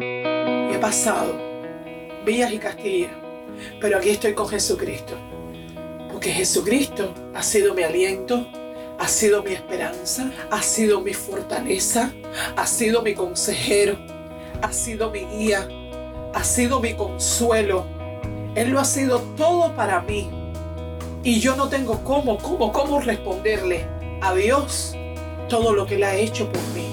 He pasado villas y castillas, pero aquí estoy con Jesucristo. Porque Jesucristo ha sido mi aliento, ha sido mi esperanza, ha sido mi fortaleza, ha sido mi consejero, ha sido mi guía, ha sido mi consuelo. Él lo ha sido todo para mí. Y yo no tengo cómo, cómo, cómo responderle a Dios todo lo que Él ha hecho por mí.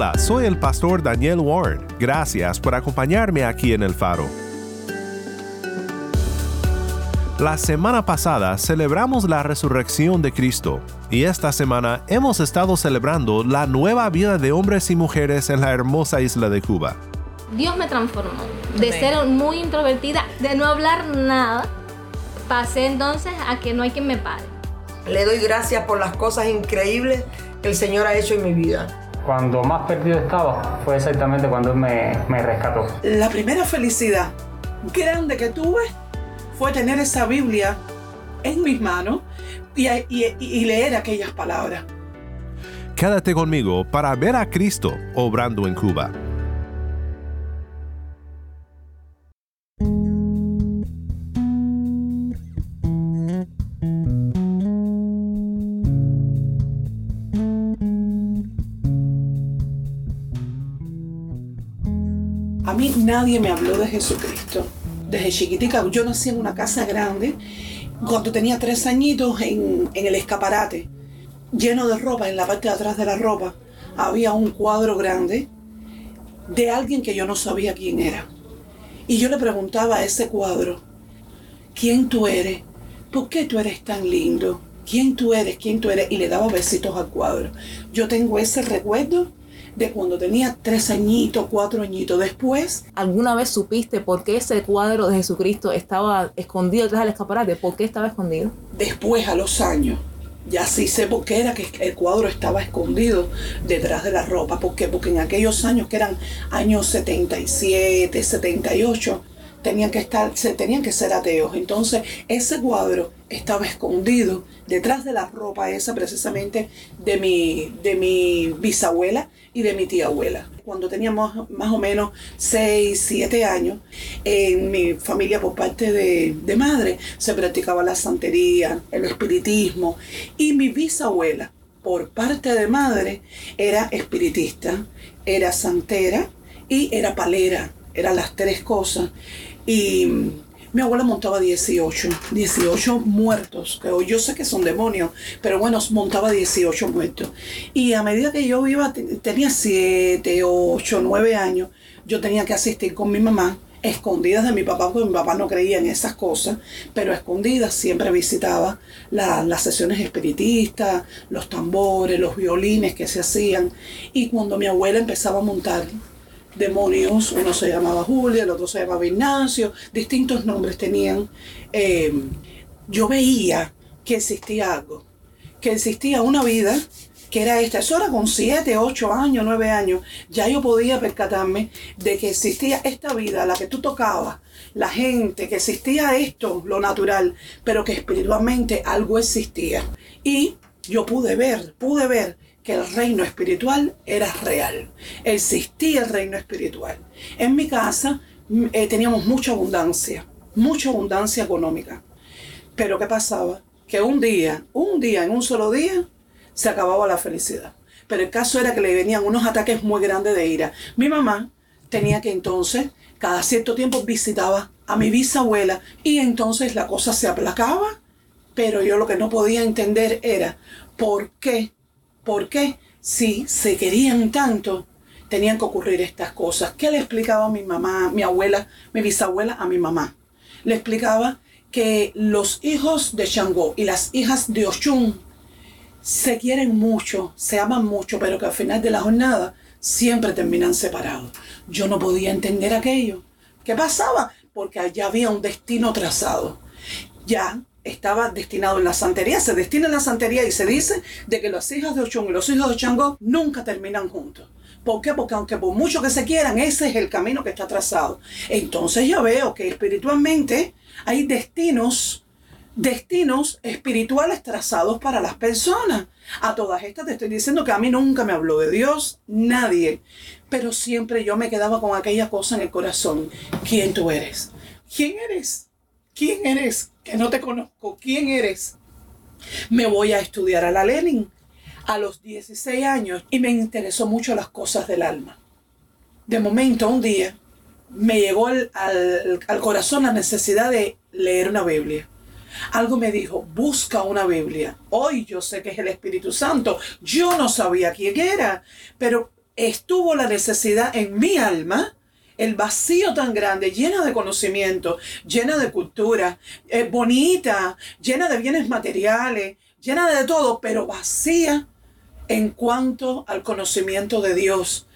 Hola, soy el pastor Daniel Warren. Gracias por acompañarme aquí en el faro. La semana pasada celebramos la resurrección de Cristo y esta semana hemos estado celebrando la nueva vida de hombres y mujeres en la hermosa isla de Cuba. Dios me transformó. De ser muy introvertida, de no hablar nada, pasé entonces a que no hay quien me pare. Le doy gracias por las cosas increíbles que el Señor ha hecho en mi vida cuando más perdido estaba fue exactamente cuando Él me, me rescató. La primera felicidad grande que tuve fue tener esa Biblia en mis manos y, y, y, leer aquellas palabras. Quédate conmigo para ver a Cristo obrando en Cuba. Nadie me habló de Jesucristo. Desde chiquitica, yo nací en una casa grande. Cuando tenía tres añitos, en, en el escaparate, lleno de ropa, en la parte de atrás de la ropa, había un cuadro grande de alguien que yo no sabía quién era. Y yo le preguntaba a ese cuadro, ¿quién tú eres? ¿Por qué tú eres tan lindo? ¿Quién tú eres? ¿Quién tú eres? Y le daba besitos al cuadro. Yo tengo ese recuerdo de cuando tenía tres añitos, cuatro añitos. Después... ¿Alguna vez supiste por qué ese cuadro de Jesucristo estaba escondido detrás del escaparate? ¿Por qué estaba escondido? Después, a los años, ya sí sé por qué era que el cuadro estaba escondido detrás de la ropa. ¿Por qué? Porque en aquellos años que eran años 77, 78, tenían que estar, se tenían que ser ateos. Entonces, ese cuadro estaba escondido detrás de la ropa esa precisamente de mi, de mi bisabuela y de mi tía abuela. Cuando teníamos más o menos 6, 7 años, en mi familia por parte de, de madre se practicaba la santería, el espiritismo y mi bisabuela por parte de madre era espiritista, era santera y era palera, eran las tres cosas. Y mi abuela montaba 18, 18 muertos, que hoy yo sé que son demonios, pero bueno, montaba 18 muertos. Y a medida que yo iba, tenía 7, 8, 9 años, yo tenía que asistir con mi mamá, escondidas de mi papá, porque mi papá no creía en esas cosas, pero escondidas siempre visitaba las sesiones espiritistas, los tambores, los violines que se hacían. Y cuando mi abuela empezaba a montar demonios, uno se llamaba Julia, el otro se llamaba Ignacio, distintos nombres tenían. Eh, yo veía que existía algo, que existía una vida que era esta. Eso era con 7, 8 años, 9 años. Ya yo podía percatarme de que existía esta vida, la que tú tocabas, la gente, que existía esto, lo natural, pero que espiritualmente algo existía. Y yo pude ver, pude ver que el reino espiritual era real. Existía el reino espiritual. En mi casa mm, eh, teníamos mucha abundancia, mucha abundancia económica. Pero ¿qué pasaba? Que un día, un día, en un solo día, se acababa la felicidad. Pero el caso era que le venían unos ataques muy grandes de ira. Mi mamá tenía que entonces, cada cierto tiempo visitaba a mi bisabuela y entonces la cosa se aplacaba Pero yo lo que no podía entender era por qué, por qué, si se querían tanto, tenían que ocurrir estas cosas. ¿Qué le explicaba a mi mamá, mi abuela, mi bisabuela a mi mamá? Le explicaba que los hijos de Shango y las hijas de Oshun se quieren mucho, se aman mucho, pero que al final de la jornada siempre terminan separados. Yo no podía entender aquello. ¿Qué pasaba? Porque allá había un destino trazado. Ya estaba destinado en la santería, se destina en la santería y se dice de que las hijas de Ochun y los hijos de Changó nunca terminan juntos. ¿Por qué? Porque aunque por mucho que se quieran, ese es el camino que está trazado. Entonces ya veo que espiritualmente hay destinos, destinos espirituales trazados para las personas. A todas estas te estoy diciendo que a mí nunca me habló de Dios, nadie. Pero siempre yo me quedaba con aquella cosa en el corazón. ¿Quién tú eres? ¿Quién eres? ¿Quién eres? Que no te conozco. ¿Quién eres? Me voy a estudiar a la Lenin a los 16 años y me interesó mucho las cosas del alma. De momento, un día, me llegó al, al, al corazón la necesidad de leer una Biblia. Algo me dijo, busca una Biblia. Hoy yo sé que es el Espíritu Santo. Yo no sabía quién era, pero estuvo la necesidad en mi alma, el vacío tan grande, llena de conocimiento, llena de cultura, eh, bonita, llena de bienes materiales, llena de todo, pero vacía en cuanto al conocimiento de Dios.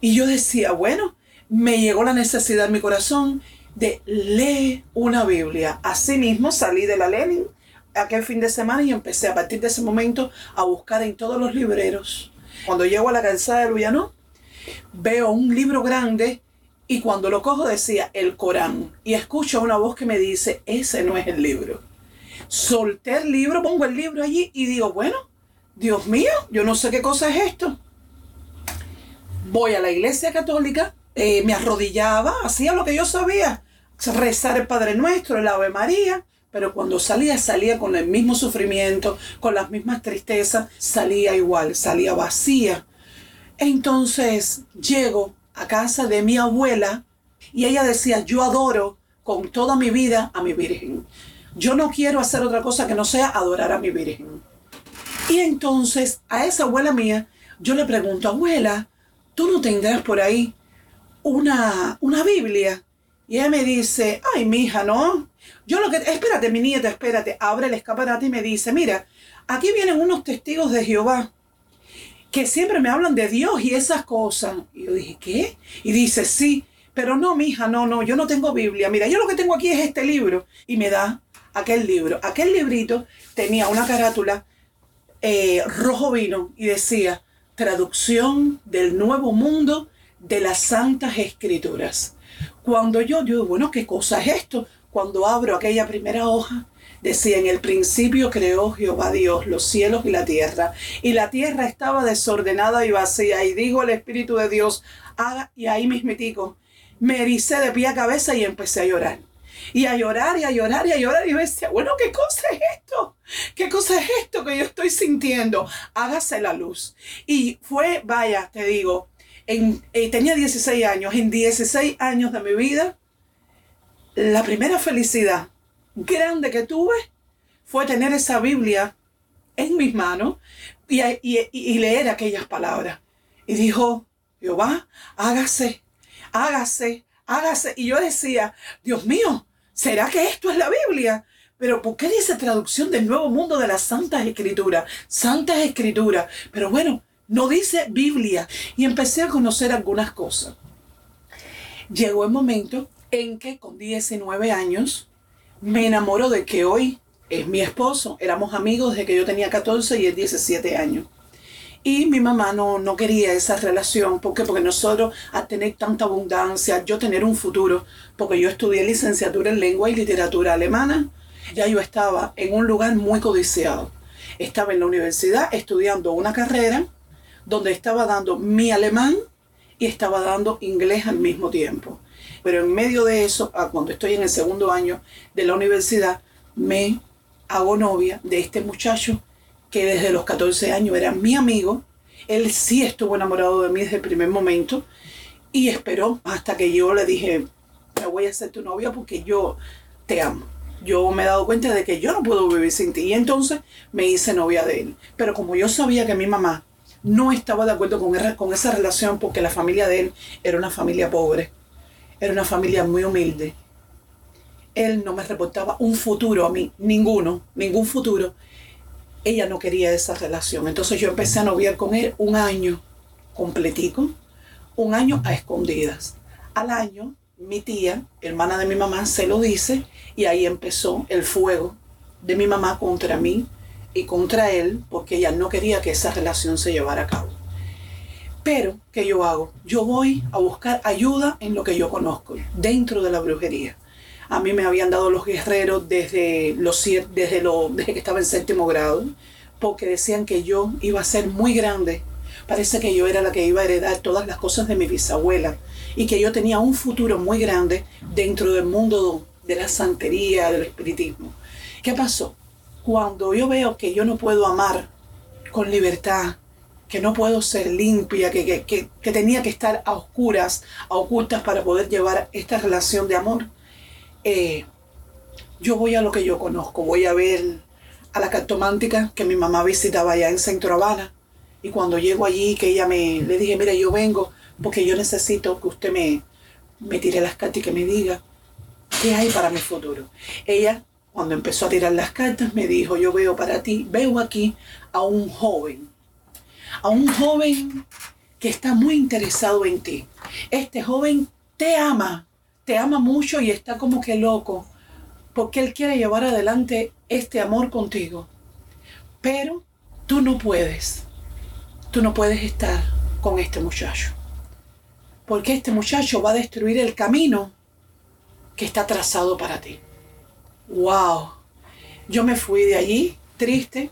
Y yo decía, bueno, me llegó la necesidad en mi corazón de leer una Biblia. Asimismo salí de la Lenin aquel fin de semana y empecé a partir de ese momento a buscar en todos los libreros. Cuando llego a la calzada de Luyanó, veo un libro grande y cuando lo cojo decía el Corán y escucho una voz que me dice, ese no es el libro. Solté el libro, pongo el libro allí y digo, bueno, Dios mío, yo no sé qué cosa es esto. Voy a la iglesia católica, eh, me arrodillaba, hacía lo que yo sabía, rezar el Padre Nuestro, el Ave María, pero cuando salía, salía con el mismo sufrimiento, con las mismas tristezas, salía igual, salía vacía. Entonces llego a casa de mi abuela y ella decía, yo adoro con toda mi vida a mi Virgen. Yo no quiero hacer otra cosa que no sea adorar a mi Virgen. Y entonces a esa abuela mía, yo le pregunto, abuela, ¿tú no tendrás por ahí una, una Biblia? Y ella me dice, ay, mi hija, no. Yo lo que, espérate, mi nieta, espérate, abre el escaparate y me dice, mira, aquí vienen unos testigos de Jehová que siempre me hablan de Dios y esas cosas. Y yo dije, ¿qué? Y dice, sí, pero no, mi hija, no, no, yo no tengo Biblia. Mira, yo lo que tengo aquí es este libro. Y me da aquel libro. Aquel librito tenía una carátula eh, rojo vino y decía, traducción del Nuevo Mundo de las Santas Escrituras. Cuando yo digo, bueno, ¿qué cosa es esto? Cuando abro aquella primera hoja, decía, en el principio creó Jehová Dios los cielos y la tierra, y la tierra estaba desordenada y vacía, y dijo el Espíritu de Dios, haga, y ahí mismitico, me ericé de pie a cabeza y empecé a llorar. Y a llorar y a llorar y a llorar. Y decía, bueno, ¿qué cosa es esto? ¿Qué cosa es esto que yo estoy sintiendo? Hágase la luz. Y fue, vaya, te digo, en, eh, tenía 16 años. En 16 años de mi vida, la primera felicidad grande que tuve fue tener esa Biblia en mis manos y, y, y leer aquellas palabras. Y dijo, Jehová, hágase, hágase, hágase. Y yo decía, Dios mío, ¿será que esto es la Biblia? Pero ¿por qué dice traducción del Nuevo Mundo de las Santas Escrituras? Santas Escrituras. Pero bueno, no dice Biblia. Y empecé a conocer algunas cosas. Llegó el momento en que con 19 años me enamoro de que hoy es mi esposo. Éramos amigos desde que yo tenía 14 y él 17 años. Y mi mamá no, no quería esa relación. ¿Por qué? Porque nosotros, al tener tanta abundancia, yo tener un futuro, porque yo estudié licenciatura en lengua y literatura alemana, ya yo estaba en un lugar muy codiciado. Estaba en la universidad estudiando una carrera donde estaba dando mi alemán y estaba dando inglés al mismo tiempo. Pero en medio de eso, cuando estoy en el segundo año de la universidad, me hago novia de este muchacho que desde los 14 años era mi amigo. Él sí estuvo enamorado de mí desde el primer momento y esperó hasta que yo le dije, me voy a ser tu novia porque yo te amo. yo me he dado cuenta de que yo no puedo vivir sin ti. Y entonces me hice novia de él. Pero como yo sabía que mi mamá no estaba de acuerdo er- con esa relación porque la familia de él era una familia pobre, era una familia muy humilde. Él no me reportaba un futuro a mí, ninguno, ningún futuro. Ella no quería esa relación. Entonces yo empecé a noviar con él un año completico, un año a escondidas. Al año, mi tía, hermana de mi mamá, se lo dice y ahí empezó el fuego de mi mamá contra mí y contra él porque ella no quería que esa relación se llevara a cabo. Pero, ¿qué yo hago? Yo voy a buscar ayuda en lo que yo conozco, dentro de la brujería. A mí me habían dado los guerreros desde, los, desde, lo, desde que estaba en séptimo grado, porque decían que yo iba a ser muy grande. Parece que yo era la que iba a heredar todas las cosas de mi bisabuela y que yo tenía un futuro muy grande dentro del mundo de la santería, del espiritismo. ¿Qué pasó? Cuando yo veo que yo no puedo amar con libertad, que no puedo ser limpia, que, que, que, que tenía que estar a oscuras, a ocultas para poder llevar esta relación de amor, eh, yo voy a lo que yo conozco, voy a ver a la cartomántica que mi mamá visitaba allá en Centro Habana. Y cuando llego allí, que ella me, le dije, mira, yo vengo porque yo necesito que usted me, me tire las cartas y que me diga qué hay para mi futuro. Ella, cuando empezó a tirar las cartas, me dijo, yo veo para ti, veo aquí a un joven, a un joven que está muy interesado en ti. Este joven te ama, te ama mucho y está como que loco, porque él quiere llevar adelante este amor contigo. Pero tú no puedes, tú no puedes estar con este muchacho, porque este muchacho va a destruir el camino que está trazado para ti. ¡Wow! Yo me fui de allí triste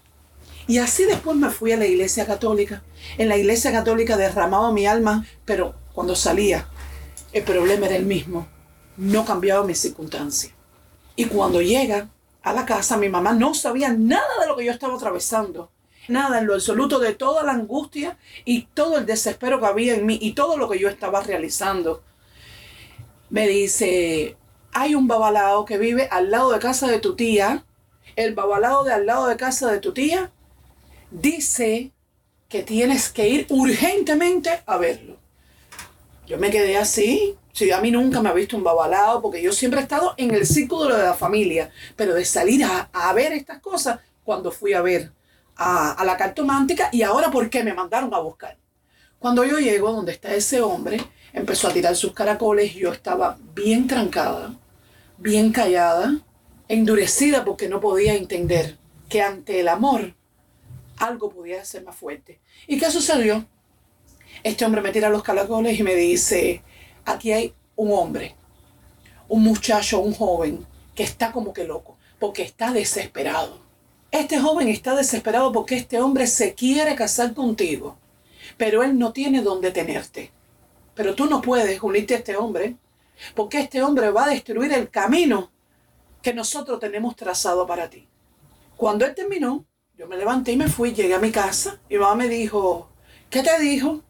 y así después me fui a la iglesia católica. En la iglesia católica derramaba mi alma, pero cuando salía el problema era el mismo. No cambiaba mi circunstancia. Y cuando llega a la casa, mi mamá no sabía nada de lo que yo estaba atravesando. Nada en lo absoluto de toda la angustia y todo el desespero que había en mí y todo lo que yo estaba realizando. Me dice, hay un babalao que vive al lado de casa de tu tía. El babalao de al lado de casa de tu tía dice que tienes que ir urgentemente a verlo. Yo me quedé así. Sí, a mí nunca me ha visto un babalao porque yo siempre he estado en el círculo de la familia. Pero de salir a, a ver estas cosas cuando fui a ver a, a la cartomántica y ahora por qué me mandaron a buscar. Cuando yo llego donde está ese hombre, empezó a tirar sus caracoles yo estaba bien trancada, bien callada, endurecida porque no podía entender que ante el amor algo podía ser más fuerte. ¿Y qué sucedió? Este hombre me tira los caracoles y me dice, aquí hay un hombre, un muchacho, un joven, que está como que loco, porque está desesperado. Este joven está desesperado porque este hombre se quiere casar contigo, pero él no tiene dónde tenerte. Pero tú no puedes unirte a este hombre, porque este hombre va a destruir el camino que nosotros tenemos trazado para ti. Cuando él terminó, yo me levanté y me fui, llegué a mi casa mi mamá me dijo, ¿qué te dijo?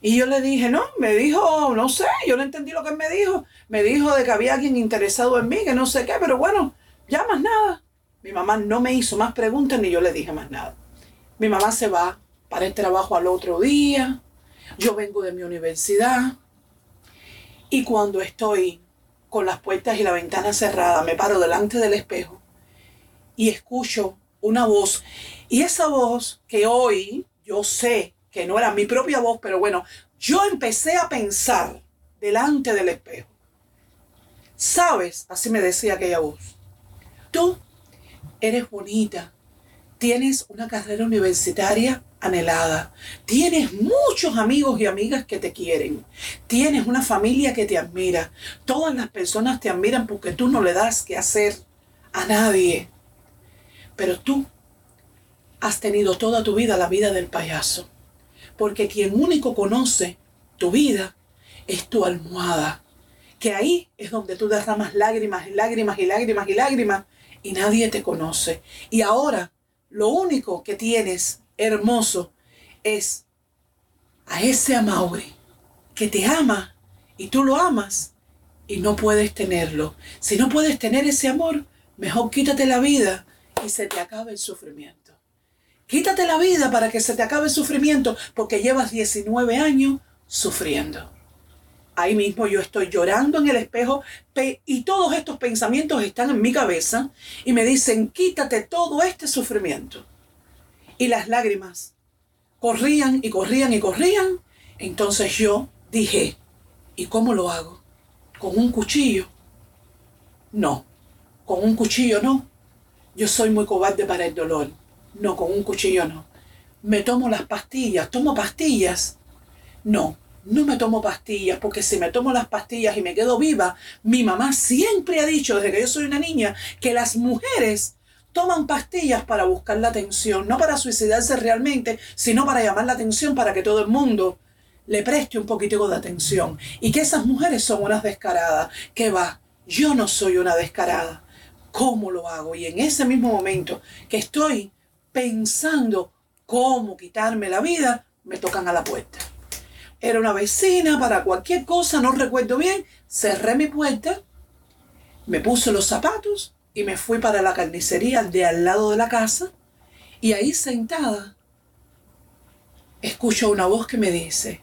Y yo le dije, no, me dijo, no sé, yo no entendí lo que me dijo. Me dijo de que había alguien interesado en mí, que no sé qué, pero bueno, ya más nada. Mi mamá no me hizo más preguntas ni yo le dije más nada. Mi mamá se va para el trabajo al otro día. Yo vengo de mi universidad. Y cuando estoy con las puertas y la ventana cerrada, me paro delante del espejo y escucho una voz. Y esa voz que hoy yo sé que no era mi propia voz, pero bueno, yo empecé a pensar delante del espejo. Sabes, así me decía aquella voz, tú eres bonita, tienes una carrera universitaria anhelada, tienes muchos amigos y amigas que te quieren, tienes una familia que te admira, todas las personas te admiran porque tú no le das que hacer a nadie, pero tú has tenido toda tu vida la vida del payaso, porque quien único conoce tu vida es tu almohada, que ahí es donde tú derramas lágrimas y lágrimas y lágrimas y lágrimas y nadie te conoce. Y ahora lo único que tienes hermoso es a ese Amaury que te ama y tú lo amas y no puedes tenerlo. Si no puedes tener ese amor, Mejor quítate la vida y se te acabe el sufrimiento. Quítate la vida para que se te acabe el sufrimiento porque llevas 19 años sufriendo. Ahí mismo yo estoy llorando en el espejo y todos estos pensamientos están en mi cabeza y me dicen, quítate todo este sufrimiento. Y las lágrimas corrían y corrían y corrían. Entonces yo dije, ¿y cómo lo hago? ¿Con un cuchillo? No, con un cuchillo no. Yo soy muy cobarde para el dolor. No, con un cuchillo no. Me tomo las pastillas, tomo pastillas. No, no me tomo pastillas, porque si me tomo las pastillas y me quedo viva, mi mamá siempre ha dicho desde que yo soy una niña que las mujeres toman pastillas para buscar la atención, no para suicidarse realmente, sino para llamar la atención para que todo el mundo le preste un poquitico de atención. Y que esas mujeres son unas descaradas. ¿Qué va? Yo no soy una descarada. ¿Cómo lo hago? Y en ese mismo momento que estoy pensando cómo quitarme la vida, me tocan a la puerta. Era una vecina para cualquier cosa, no recuerdo bien. Cerré mi puerta, me puse los zapatos y me fui para la carnicería de al lado de la casa. Y ahí sentada, escucho una voz que me dice,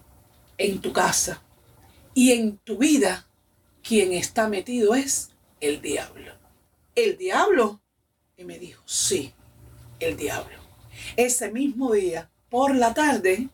en tu casa y en tu vida, quien está metido es el diablo. ¿El diablo? Y me dijo, sí, el diablo. Ese mismo día, por la tarde,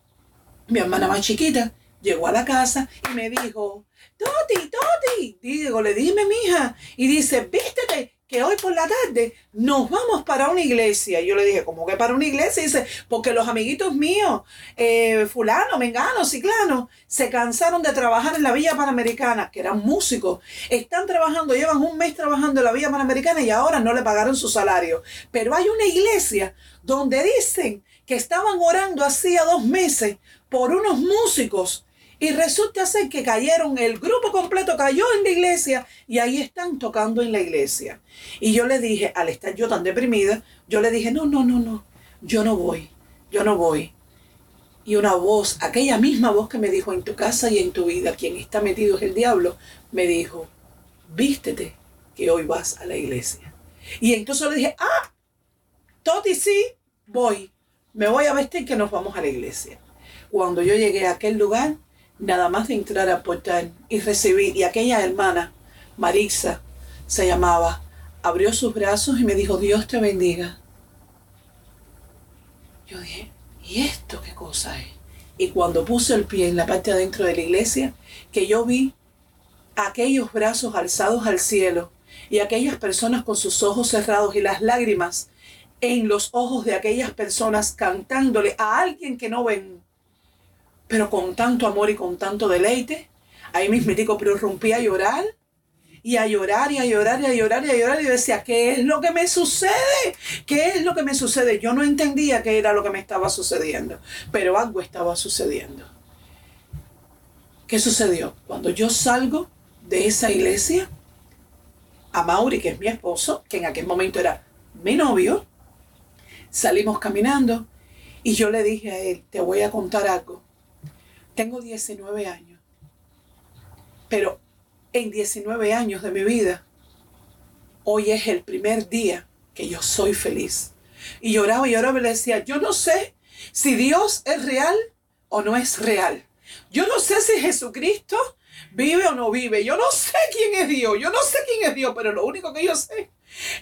mi hermana más chiquita llegó a la casa y me dijo, Toti, Toti, digo, le dime, mija, y dice, vístete, que hoy por la tarde nos vamos para una iglesia. Y yo le dije, ¿cómo que para una iglesia? Dice, porque los amiguitos míos, eh, fulano, mengano, ciclano, se cansaron de trabajar en la Villa Panamericana, que eran músicos. Están trabajando, llevan un mes trabajando en la Villa Panamericana y ahora no le pagaron su salario. Pero hay una iglesia donde dicen que estaban orando hacía dos meses por unos músicos y resulta ser que cayeron, el grupo completo cayó en la iglesia y ahí están tocando en la iglesia. Y yo le dije, al estar yo tan deprimida, yo le dije, no, no, no, no, yo no voy, yo no voy. Y una voz, aquella misma voz que me dijo, en tu casa y en tu vida, quien está metido es el diablo, me dijo, vístete que hoy vas a la iglesia. Y entonces le dije, ah, Toti, sí, voy, me voy a vestir que nos vamos a la iglesia. Cuando yo llegué a aquel lugar, nada más de entrar al portal y recibir, y aquella hermana, Marisa, se llamaba, abrió sus brazos y me dijo, Dios te bendiga. Yo dije, ¿y esto qué cosa es? Y cuando puse el pie en la parte adentro de la iglesia, que yo vi aquellos brazos alzados al cielo y aquellas personas con sus ojos cerrados y las lágrimas en los ojos de aquellas personas cantándole a alguien que no ven pero con tanto amor y con tanto deleite. Ahí mismitico prorrumpí a llorar y a llorar y a llorar y a llorar y a llorar y decía, ¿qué es lo que me sucede? ¿Qué es lo que me sucede? Yo no entendía qué era lo que me estaba sucediendo, pero algo estaba sucediendo. ¿Qué sucedió? Cuando yo salgo de esa iglesia, a Mauri, que es mi esposo, que en aquel momento era mi novio, salimos caminando y yo le dije a él, te voy a contar algo. Tengo 19 años, pero en 19 años de mi vida, hoy es el primer día que yo soy feliz. Y lloraba y lloraba y le decía, yo no sé si Dios es real o no es real. Yo no sé si Jesucristo vive o no vive. Yo no sé quién es Dios. Yo no sé quién es Dios, pero lo único que yo sé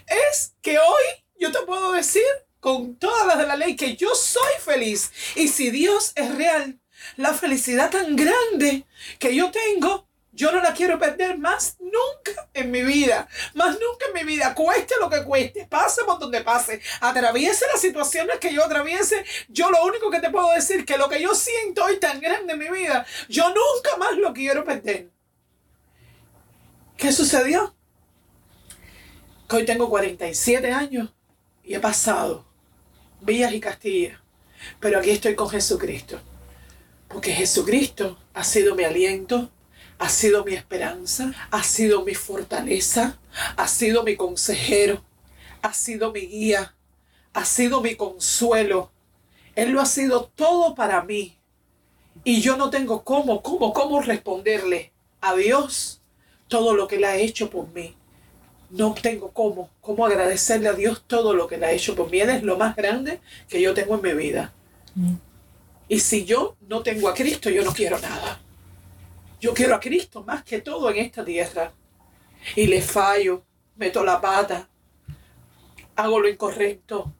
es que hoy yo te puedo decir con todas las de la ley que yo soy feliz. Y si Dios es real, la felicidad tan grande que yo tengo, yo no la quiero perder más nunca en mi vida. Más nunca en mi vida. Cueste lo que cueste. Pase por donde pase. Atraviese las situaciones que yo atraviese. Yo lo único que te puedo decir que lo que yo siento hoy tan grande en mi vida, yo nunca más lo quiero perder. ¿Qué sucedió? Hoy tengo 47 años y he pasado vías y castillas. Pero aquí estoy con Jesucristo. Porque Jesucristo ha sido mi aliento, ha sido mi esperanza, ha sido mi fortaleza, ha sido mi consejero, ha sido mi guía, ha sido mi consuelo. Él lo ha sido todo para mí. Y yo no tengo cómo, cómo, cómo responderle a Dios todo lo que Él ha hecho por mí. no tengo cómo, cómo agradecerle a Dios todo lo que le ha hecho por mí. Él es lo más grande que yo tengo en mi vida. Y si yo no tengo a Cristo, yo no quiero nada. Yo quiero a Cristo más que todo en esta tierra. Y le fallo, meto la pata, hago lo incorrecto.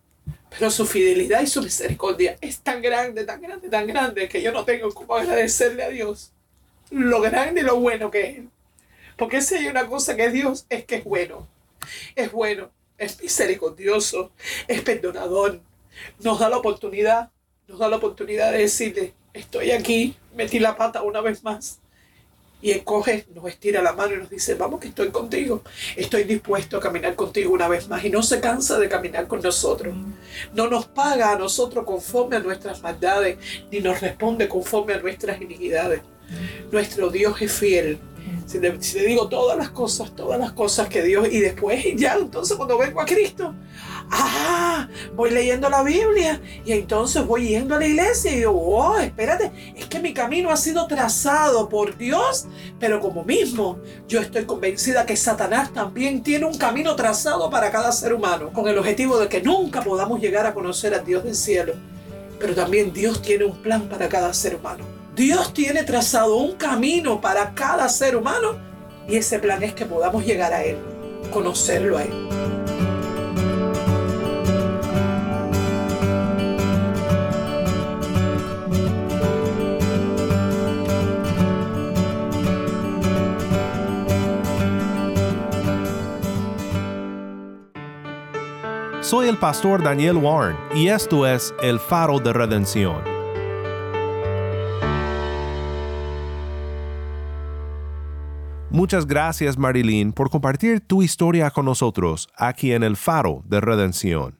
Pero su fidelidad y su misericordia es tan grande, tan grande, tan grande que yo no tengo cómo agradecerle a Dios lo grande y lo bueno que es Porque si hay una cosa que Dios, es que es bueno. Es bueno, es misericordioso, es perdonador. Nos da la oportunidad, nos da la oportunidad de decirle, estoy aquí, metí la pata una vez más. Y Él coge, nos estira la mano y nos dice, vamos que estoy contigo. Estoy dispuesto a caminar contigo una vez más. Y no se cansa de caminar con nosotros. No nos paga a nosotros conforme a nuestras maldades, ni nos responde conforme a nuestras iniquidades. Nuestro Dios es fiel. Si le, digo todas las cosas, todas las cosas que Dios, y después ya, entonces cuando vengo a Cristo, ah, voy leyendo la Biblia y entonces voy yendo a la iglesia y digo, oh, espérate, es que mi camino ha sido trazado por Dios, pero como mismo yo estoy convencida que Satanás también tiene un camino trazado para cada ser humano, con el objetivo de que nunca podamos llegar a conocer a Dios del cielo, pero también Dios tiene un plan para cada ser humano. Dios tiene trazado un camino para cada ser humano y ese plan es que podamos llegar a Él, conocerlo a Él. Soy el pastor Daniel Warren y esto es El Faro de Redención. Muchas gracias Marilyn por compartir tu historia con nosotros aquí en el Faro de Redención.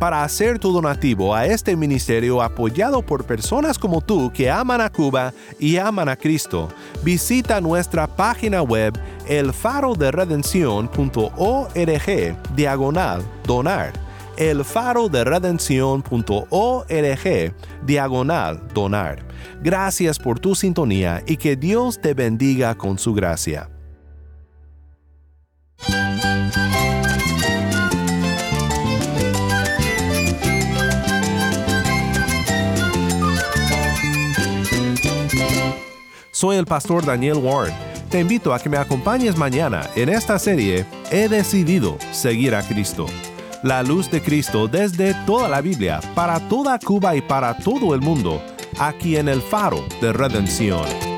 Para hacer tu donativo a este ministerio apoyado por personas como tú que aman a Cuba y aman a Cristo, visita nuestra página web elfaroderedención.org diagonal donar. elfaroderedención.org diagonal donar. Gracias por tu sintonía y que Dios te bendiga con su gracia. Soy el pastor Daniel Warren. Te invito a que me acompañes mañana en esta serie He decidido seguir a Cristo. La luz de Cristo desde toda la Biblia, para toda Cuba y para todo el mundo, aquí en el faro de redención.